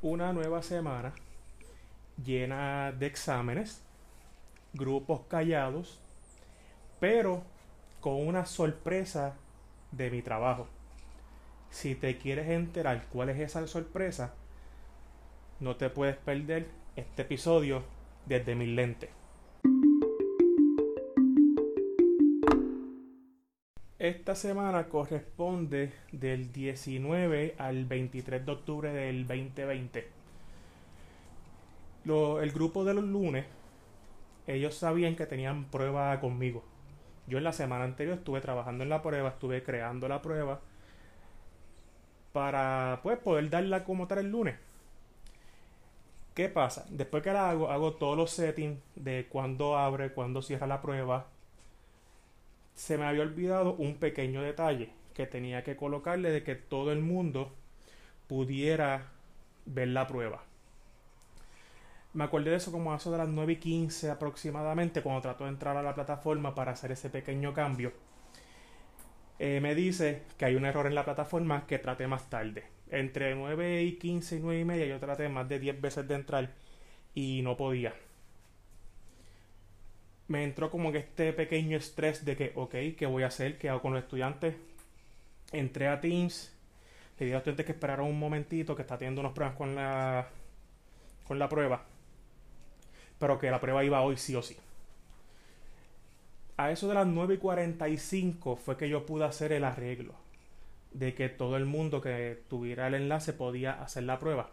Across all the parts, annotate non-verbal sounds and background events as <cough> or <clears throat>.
una nueva semana llena de exámenes, grupos callados, pero con una sorpresa de mi trabajo. Si te quieres enterar cuál es esa sorpresa, no te puedes perder este episodio desde mi lente. Esta semana corresponde del 19 al 23 de octubre del 2020. el grupo de los lunes, ellos sabían que tenían prueba conmigo. Yo en la semana anterior estuve trabajando en la prueba, estuve creando la prueba para pues, poder darla como tal el lunes. ¿Qué pasa? Después que la hago, hago todos los settings de cuándo abre, cuándo cierra la prueba, se me había olvidado un pequeño detalle que tenía que colocarle de que todo el mundo pudiera ver la prueba. Me acordé de eso como a eso de las 9 y 15 aproximadamente, cuando trato de entrar a la plataforma para hacer ese pequeño cambio. Eh, me dice que hay un error en la plataforma que trate más tarde. Entre 9 y 15 y 9 y media yo traté más de 10 veces de entrar y no podía me entró como que este pequeño estrés de que, ok, ¿qué voy a hacer? ¿Qué hago con los estudiantes? Entré a Teams, le dije a los estudiantes que esperaron un momentito, que está teniendo unos pruebas con la, con la prueba, pero que la prueba iba hoy sí o sí. A eso de las 9 y 45 fue que yo pude hacer el arreglo de que todo el mundo que tuviera el enlace podía hacer la prueba.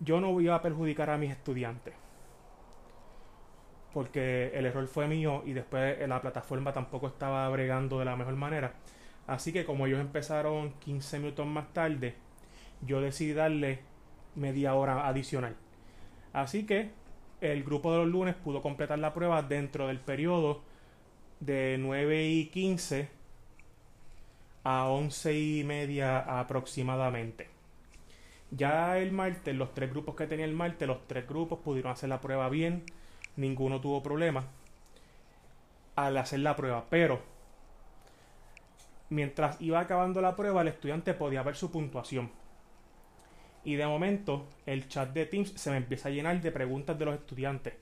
Yo no iba a perjudicar a mis estudiantes porque el error fue mío y después la plataforma tampoco estaba bregando de la mejor manera. Así que como ellos empezaron 15 minutos más tarde, yo decidí darle media hora adicional. Así que el grupo de los lunes pudo completar la prueba dentro del periodo de 9 y 15 a 11 y media aproximadamente. Ya el martes, los tres grupos que tenía el martes, los tres grupos pudieron hacer la prueba bien ninguno tuvo problema al hacer la prueba. Pero mientras iba acabando la prueba, el estudiante podía ver su puntuación. Y de momento, el chat de Teams se me empieza a llenar de preguntas de los estudiantes.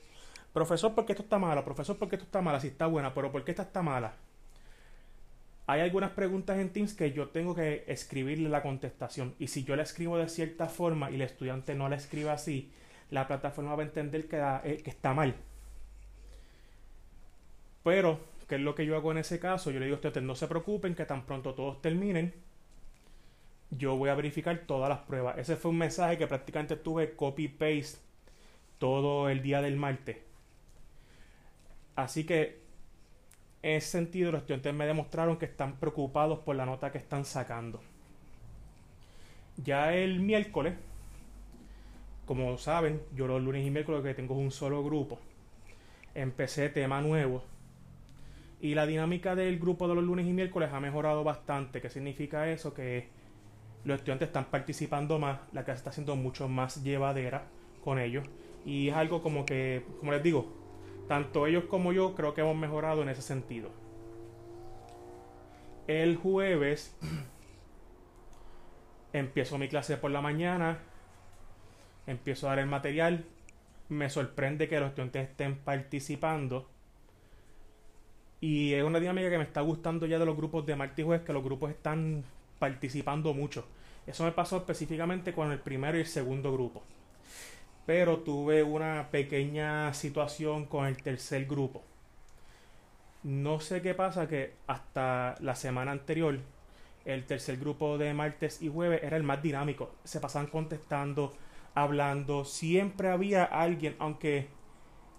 Profesor, ¿por qué esto está mala? Profesor, ¿por qué esto está mala? Si está buena, pero ¿por qué esta está mala? Hay algunas preguntas en Teams que yo tengo que escribirle la contestación. Y si yo la escribo de cierta forma y el estudiante no la escribe así, la plataforma va a entender que, eh, que está mal. Pero, ¿qué es lo que yo hago en ese caso? Yo le digo a ustedes, no se preocupen, que tan pronto todos terminen, yo voy a verificar todas las pruebas. Ese fue un mensaje que prácticamente tuve copy-paste todo el día del martes. Así que, en ese sentido, los estudiantes me demostraron que están preocupados por la nota que están sacando. Ya el miércoles, como saben, yo los lunes y miércoles que tengo un solo grupo. Empecé tema nuevo. Y la dinámica del grupo de los lunes y miércoles ha mejorado bastante. ¿Qué significa eso? Que los estudiantes están participando más, la clase está siendo mucho más llevadera con ellos. Y es algo como que, como les digo, tanto ellos como yo creo que hemos mejorado en ese sentido. El jueves <clears throat> empiezo mi clase por la mañana empiezo a dar el material, me sorprende que los estudiantes estén participando. Y es una dinámica que me está gustando ya de los grupos de martes y jueves, que los grupos están participando mucho. Eso me pasó específicamente con el primero y el segundo grupo. Pero tuve una pequeña situación con el tercer grupo. No sé qué pasa que hasta la semana anterior el tercer grupo de martes y jueves era el más dinámico. Se pasaban contestando, hablando, siempre había alguien, aunque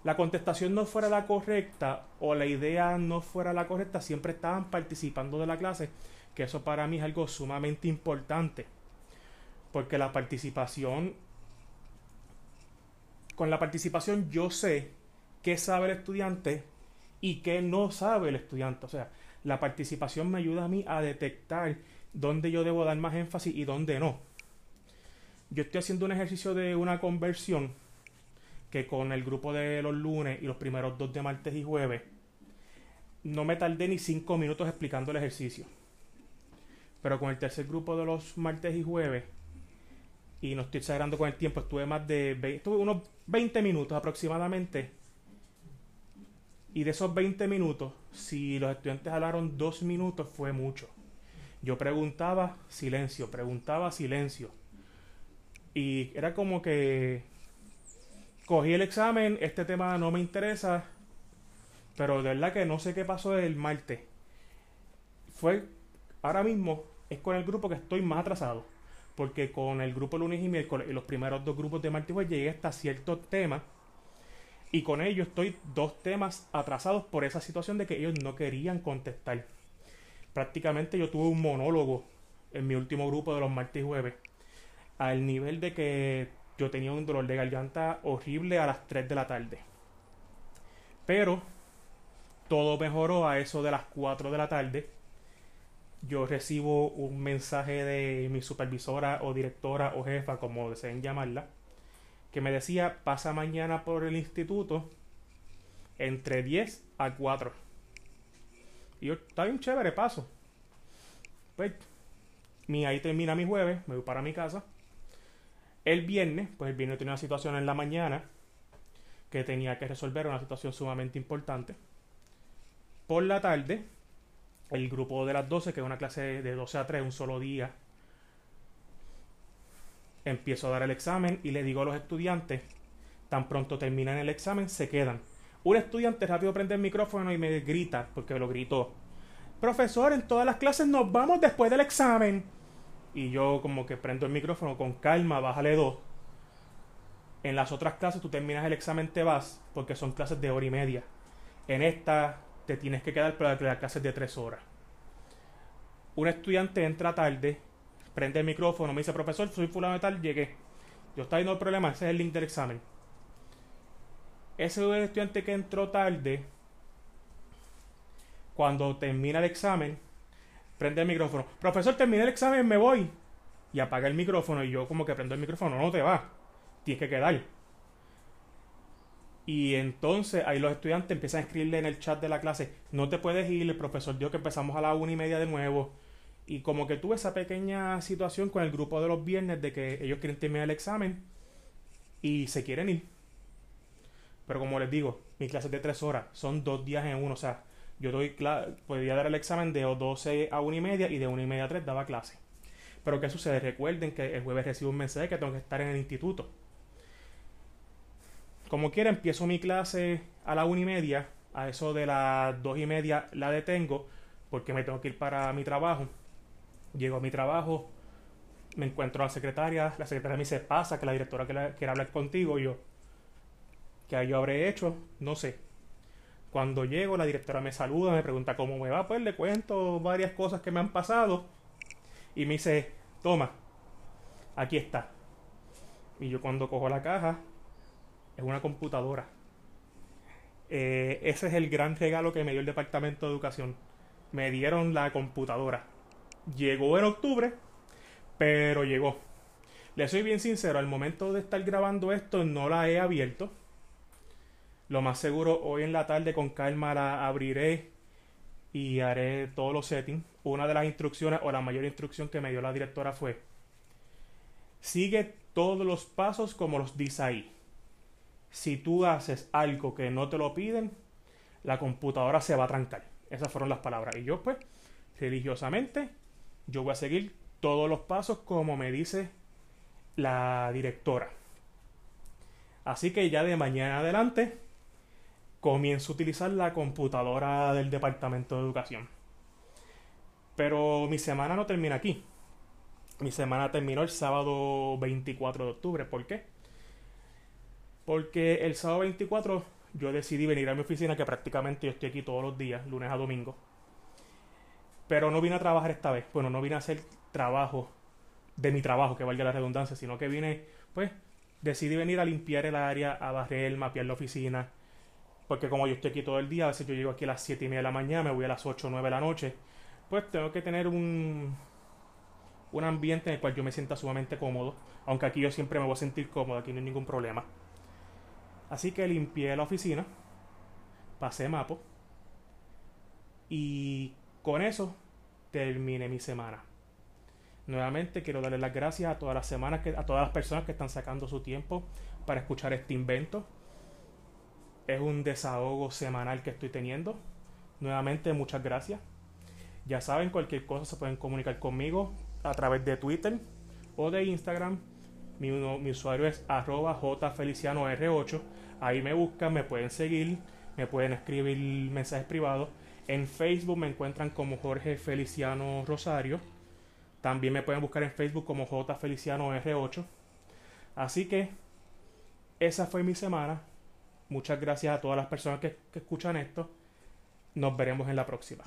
la contestación no fuera la correcta o la idea no fuera la correcta, siempre estaban participando de la clase, que eso para mí es algo sumamente importante, porque la participación, con la participación yo sé qué sabe el estudiante y qué no sabe el estudiante, o sea, la participación me ayuda a mí a detectar dónde yo debo dar más énfasis y dónde no yo estoy haciendo un ejercicio de una conversión que con el grupo de los lunes y los primeros dos de martes y jueves no me tardé ni cinco minutos explicando el ejercicio. Pero con el tercer grupo de los martes y jueves y no estoy exagerando con el tiempo, estuve más de estuve unos 20 minutos aproximadamente. Y de esos 20 minutos, si los estudiantes hablaron dos minutos, fue mucho. Yo preguntaba silencio, preguntaba silencio. Y era como que cogí el examen, este tema no me interesa, pero de verdad que no sé qué pasó el martes. Fue, ahora mismo, es con el grupo que estoy más atrasado porque con el grupo lunes y miércoles y los primeros dos grupos de martes jueves llegué hasta ciertos temas y con ellos estoy dos temas atrasados por esa situación de que ellos no querían contestar. Prácticamente yo tuve un monólogo en mi último grupo de los martes y jueves al nivel de que yo tenía un dolor de garganta horrible a las 3 de la tarde. Pero todo mejoró a eso de las 4 de la tarde yo recibo un mensaje de mi supervisora o directora o jefa, como deseen llamarla, que me decía, pasa mañana por el instituto entre 10 a 4. Y yo, está bien chévere, paso. Pues, mi, ahí termina mi jueves, me voy para mi casa. El viernes, pues el viernes tenía una situación en la mañana que tenía que resolver, una situación sumamente importante. Por la tarde, el grupo de las 12, que es una clase de 12 a 3, un solo día. Empiezo a dar el examen y le digo a los estudiantes, tan pronto terminan el examen, se quedan. Un estudiante rápido prende el micrófono y me grita, porque lo gritó. Profesor, en todas las clases nos vamos después del examen. Y yo como que prendo el micrófono con calma, bájale dos. En las otras clases tú terminas el examen, te vas, porque son clases de hora y media. En esta te tienes que quedar para la clase de tres horas. Un estudiante entra tarde, prende el micrófono, me dice, profesor, soy fulano de tal, llegué. Yo está viendo el problema, ese es el link del examen. Ese estudiante que entró tarde, cuando termina el examen, prende el micrófono. Profesor, terminé el examen, me voy. Y apaga el micrófono y yo como que prendo el micrófono, no te va. Tienes que quedar. Y entonces ahí los estudiantes empiezan a escribirle en el chat de la clase, no te puedes ir, el profesor dijo que empezamos a la una y media de nuevo. Y como que tuve esa pequeña situación con el grupo de los viernes de que ellos quieren terminar el examen y se quieren ir. Pero como les digo, mis clases de tres horas son dos días en uno. O sea, yo doy podía dar el examen de 12 a una y media y de una y media a tres daba clase. Pero ¿qué sucede? Recuerden que el jueves recibo un mensaje que tengo que estar en el instituto como quiera, empiezo mi clase a la una y media. A eso de las dos y media la detengo porque me tengo que ir para mi trabajo. Llego a mi trabajo, me encuentro a la secretaria. La secretaria me dice, pasa, que la directora quiere hablar contigo. yo, ¿qué yo habré hecho? No sé. Cuando llego, la directora me saluda, me pregunta cómo me va. Pues le cuento varias cosas que me han pasado. Y me dice, toma, aquí está. Y yo cuando cojo la caja, es una computadora. Eh, ese es el gran regalo que me dio el Departamento de Educación. Me dieron la computadora. Llegó en octubre, pero llegó. Le soy bien sincero, al momento de estar grabando esto no la he abierto. Lo más seguro, hoy en la tarde con calma la abriré y haré todos los settings. Una de las instrucciones o la mayor instrucción que me dio la directora fue sigue todos los pasos como los dice ahí si tú haces algo que no te lo piden, la computadora se va a trancar. Esas fueron las palabras. Y yo pues, religiosamente, yo voy a seguir todos los pasos como me dice la directora. Así que ya de mañana adelante comienzo a utilizar la computadora del Departamento de Educación. Pero mi semana no termina aquí. Mi semana terminó el sábado 24 de octubre. ¿Por qué? Porque el sábado 24 yo decidí venir a mi oficina, que prácticamente yo estoy aquí todos los días, lunes a domingo. Pero no vine a trabajar esta vez. Bueno, no vine a hacer trabajo de mi trabajo, que valga la redundancia, sino que vine, pues, decidí venir a limpiar el área, a barrer, mapear la oficina. Porque como yo estoy aquí todo el día, a veces yo llego aquí a las 7 y media de la mañana, me voy a las 8 o 9 de la noche. Pues tengo que tener un, un ambiente en el cual yo me sienta sumamente cómodo. Aunque aquí yo siempre me voy a sentir cómodo, aquí no hay ningún problema. Así que limpié la oficina, pasé mapo y con eso terminé mi semana. Nuevamente quiero darle las gracias a todas las semanas que, a todas las personas que están sacando su tiempo para escuchar este invento. Es un desahogo semanal que estoy teniendo. Nuevamente muchas gracias. Ya saben, cualquier cosa se pueden comunicar conmigo a través de Twitter o de Instagram. Mi, mi usuario es arroba jfelicianor8. Ahí me buscan, me pueden seguir, me pueden escribir mensajes privados. En Facebook me encuentran como Jorge Feliciano Rosario. También me pueden buscar en Facebook como J Feliciano R8. Así que esa fue mi semana. Muchas gracias a todas las personas que, escuchan esto. Nos veremos en la próxima.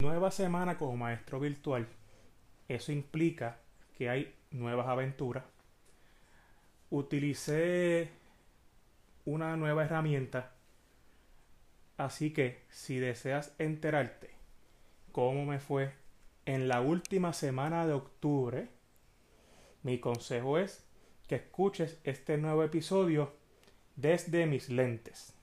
Nueva semana como maestro virtual. Eso implica que hay nuevas aventuras. Utilicé una nueva herramienta Así que si deseas enterarte cómo me fue en la última semana de octubre, mi consejo es que escuches este nuevo episodio desde mis lentes.